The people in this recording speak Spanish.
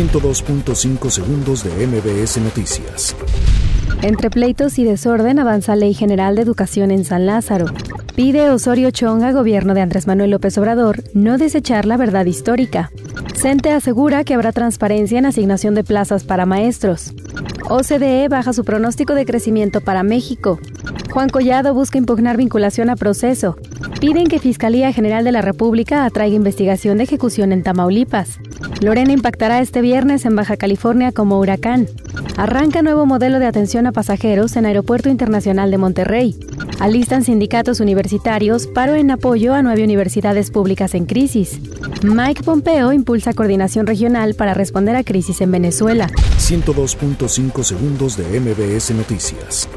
102.5 segundos de MBS Noticias. Entre pleitos y desorden avanza Ley General de Educación en San Lázaro. Pide Osorio Chong a gobierno de Andrés Manuel López Obrador no desechar la verdad histórica. CENTE asegura que habrá transparencia en asignación de plazas para maestros. OCDE baja su pronóstico de crecimiento para México. Juan Collado busca impugnar vinculación a proceso. Piden que Fiscalía General de la República atraiga investigación de ejecución en Tamaulipas. Lorena impactará este viernes en Baja California como huracán. Arranca nuevo modelo de atención a pasajeros en Aeropuerto Internacional de Monterrey. Alistan sindicatos universitarios paro en apoyo a nueve universidades públicas en crisis. Mike Pompeo impulsa coordinación regional para responder a crisis en Venezuela. 102.5 segundos de MBS Noticias.